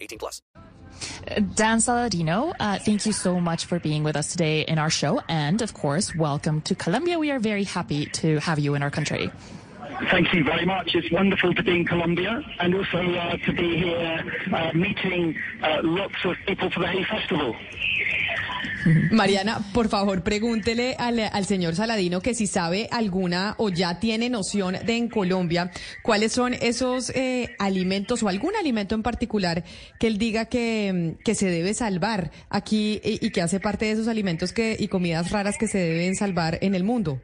18 plus. Dan Saladino, uh, thank you so much for being with us today in our show. And of course, welcome to Colombia. We are very happy to have you in our country. Thank you very much. It's wonderful to be in Colombia and also uh, to be here uh, meeting uh, lots of people for the Hay Festival. Mariana, por favor, pregúntele al, al, señor Saladino que si sabe alguna o ya tiene noción de en Colombia cuáles son esos eh, alimentos o algún alimento en particular que él diga que, que se debe salvar aquí y, y, que hace parte de esos alimentos que, y comidas raras que se deben salvar en el mundo.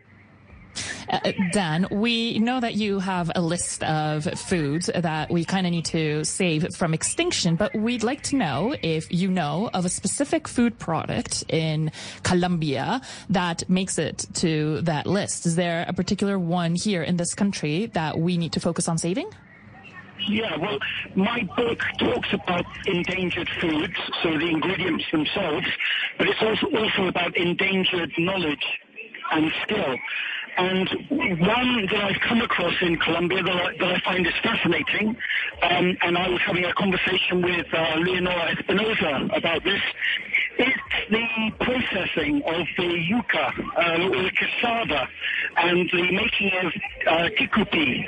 Uh, Dan, we know that you have a list of foods that we kind of need to save from extinction, but we'd like to know if you know of a specific food product in Colombia that makes it to that list. Is there a particular one here in this country that we need to focus on saving? Yeah, well, my book talks about endangered foods, so the ingredients themselves, but it's also, also about endangered knowledge and skill. And one that I've come across in Colombia that I, that I find is fascinating, um, and I was having a conversation with uh, Leonora Espinosa about this, it's the processing of the yuca, uh, or the cassava, and the making of uh, tucupi,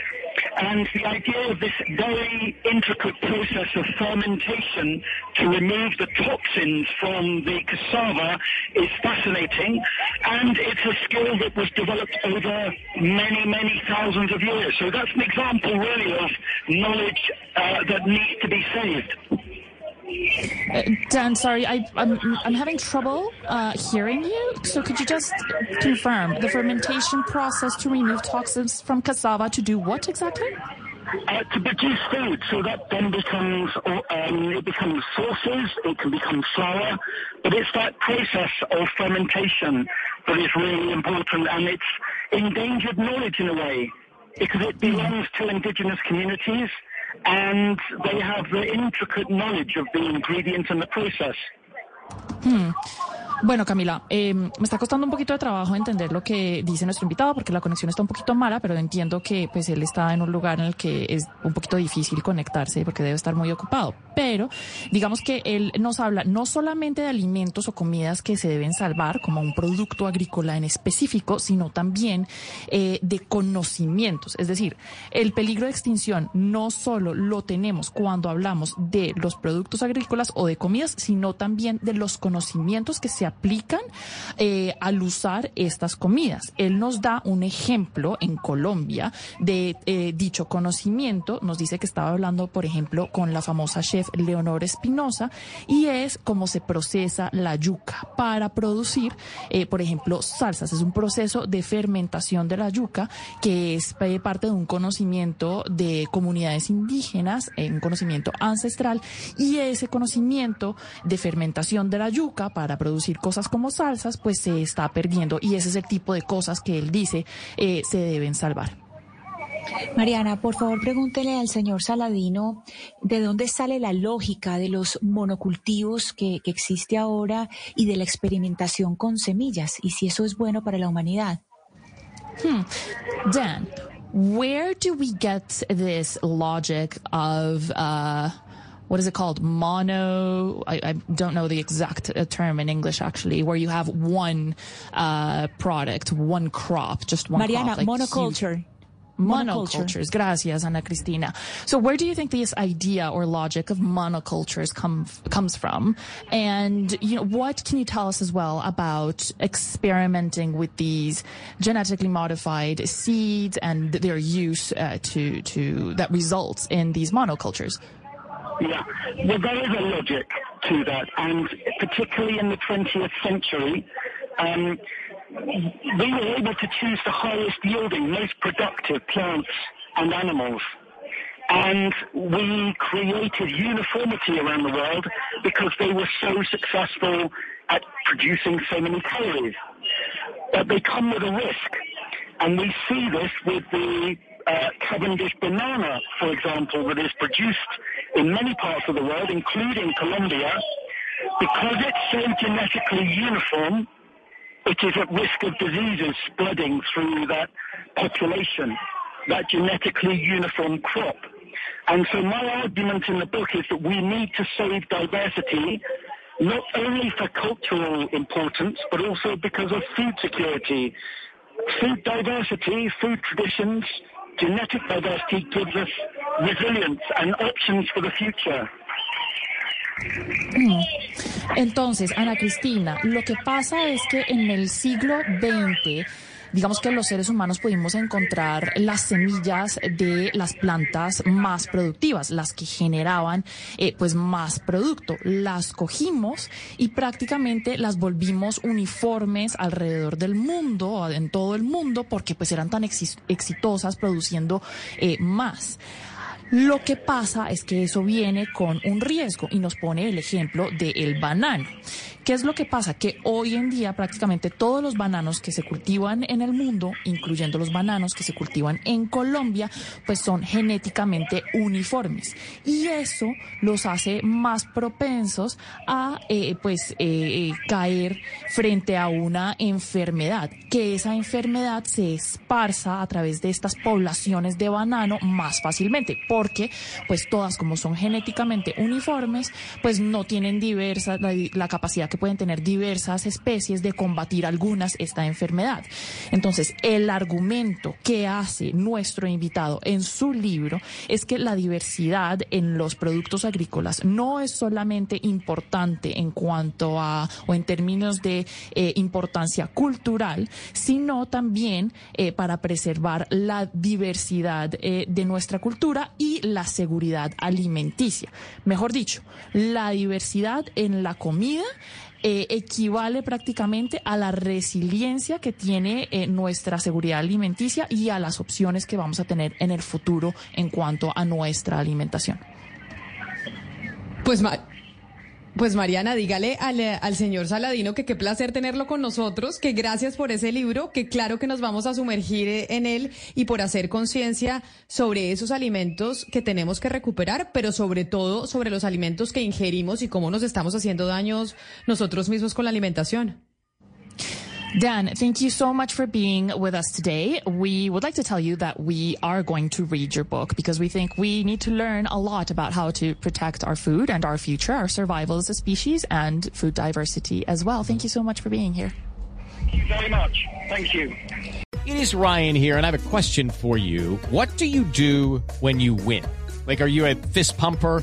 and the idea of this very intricate process of fermentation to remove the toxins from the cassava is fascinating. And it's a skill that was developed over many, many thousands of years. So that's an example really of knowledge uh, that needs to be saved. Uh, Dan, sorry, I, I'm, I'm having trouble uh, hearing you. So could you just confirm the fermentation process to remove toxins from cassava to do what exactly? Uh, to produce food, so that then becomes um, it becomes sauces, it can become flour, but it's that process of fermentation that is really important, and it's endangered knowledge in a way because it belongs to indigenous communities and they have the intricate knowledge of the ingredients and the process. Hmm. Bueno, Camila, eh, me está costando un poquito de trabajo entender lo que dice nuestro invitado porque la conexión está un poquito mala, pero entiendo que pues él está en un lugar en el que es un poquito difícil conectarse porque debe estar muy ocupado. Pero digamos que él nos habla no solamente de alimentos o comidas que se deben salvar como un producto agrícola en específico, sino también eh, de conocimientos. Es decir, el peligro de extinción no solo lo tenemos cuando hablamos de los productos agrícolas o de comidas, sino también de los conocimientos que se aplican eh, al usar estas comidas. Él nos da un ejemplo en Colombia de eh, dicho conocimiento. Nos dice que estaba hablando, por ejemplo, con la famosa chef Leonor Espinosa y es cómo se procesa la yuca para producir, eh, por ejemplo, salsas. Es un proceso de fermentación de la yuca que es parte de un conocimiento de comunidades indígenas, un conocimiento ancestral y ese conocimiento de fermentación de la yuca para producir cosas como salsas, pues se está perdiendo y ese es el tipo de cosas que él dice eh, se deben salvar. Mariana, por favor, pregúntele al señor Saladino de dónde sale la lógica de los monocultivos que, que, existe ahora y de la experimentación con semillas y si eso es bueno para la humanidad. Hmm. Dan, where do we get this logic of uh, what is it called? Mono. I, I don't know the exact uh, term in English actually, where you have one uh, product, one crop, just one Mariana, crop. Like monoculture. Monocultures. Gracias, Ana Cristina. So where do you think this idea or logic of monocultures come, comes from? And, you know, what can you tell us as well about experimenting with these genetically modified seeds and their use uh, to, to, that results in these monocultures? Yeah, well, there is a logic to that, and particularly in the 20th century, um, we were able to choose the highest yielding, most productive plants and animals. and we created uniformity around the world because they were so successful at producing so many calories. But they come with a risk, and we see this with the uh, Cavendish banana, for example, that is produced in many parts of the world, including Colombia, because it's so genetically uniform, it is at risk of diseases spreading through that population, that genetically uniform crop. And so my argument in the book is that we need to save diversity, not only for cultural importance, but also because of food security. Food diversity, food traditions, genetic diversity gives us resilience and options for the future. Entonces, Ana Cristina, lo que pasa es que en el siglo XX, digamos que los seres humanos pudimos encontrar las semillas de las plantas más productivas, las que generaban eh, pues más producto. Las cogimos y prácticamente las volvimos uniformes alrededor del mundo, en todo el mundo, porque pues eran tan exitosas produciendo eh, más. Lo que pasa es que eso viene con un riesgo y nos pone el ejemplo del banano. ¿Qué es lo que pasa? Que hoy en día prácticamente todos los bananos que se cultivan en el mundo, incluyendo los bananos que se cultivan en Colombia, pues son genéticamente uniformes. Y eso los hace más propensos a eh, pues eh, caer frente a una enfermedad, que esa enfermedad se esparza a través de estas poblaciones de banano más fácilmente, porque pues todas como son genéticamente uniformes, pues no tienen diversa la, la capacidad pueden tener diversas especies de combatir algunas esta enfermedad. Entonces, el argumento que hace nuestro invitado en su libro es que la diversidad en los productos agrícolas no es solamente importante en cuanto a o en términos de eh, importancia cultural, sino también eh, para preservar la diversidad eh, de nuestra cultura y la seguridad alimenticia. Mejor dicho, la diversidad en la comida eh, equivale prácticamente a la resiliencia que tiene eh, nuestra seguridad alimenticia y a las opciones que vamos a tener en el futuro en cuanto a nuestra alimentación. Pues pues Mariana, dígale al, al, señor Saladino que qué placer tenerlo con nosotros, que gracias por ese libro, que claro que nos vamos a sumergir en él y por hacer conciencia sobre esos alimentos que tenemos que recuperar, pero sobre todo sobre los alimentos que ingerimos y cómo nos estamos haciendo daños nosotros mismos con la alimentación. Dan, thank you so much for being with us today. We would like to tell you that we are going to read your book because we think we need to learn a lot about how to protect our food and our future, our survival as a species, and food diversity as well. Thank you so much for being here. Thank you very much. Thank you. It is Ryan here, and I have a question for you. What do you do when you win? Like, are you a fist pumper?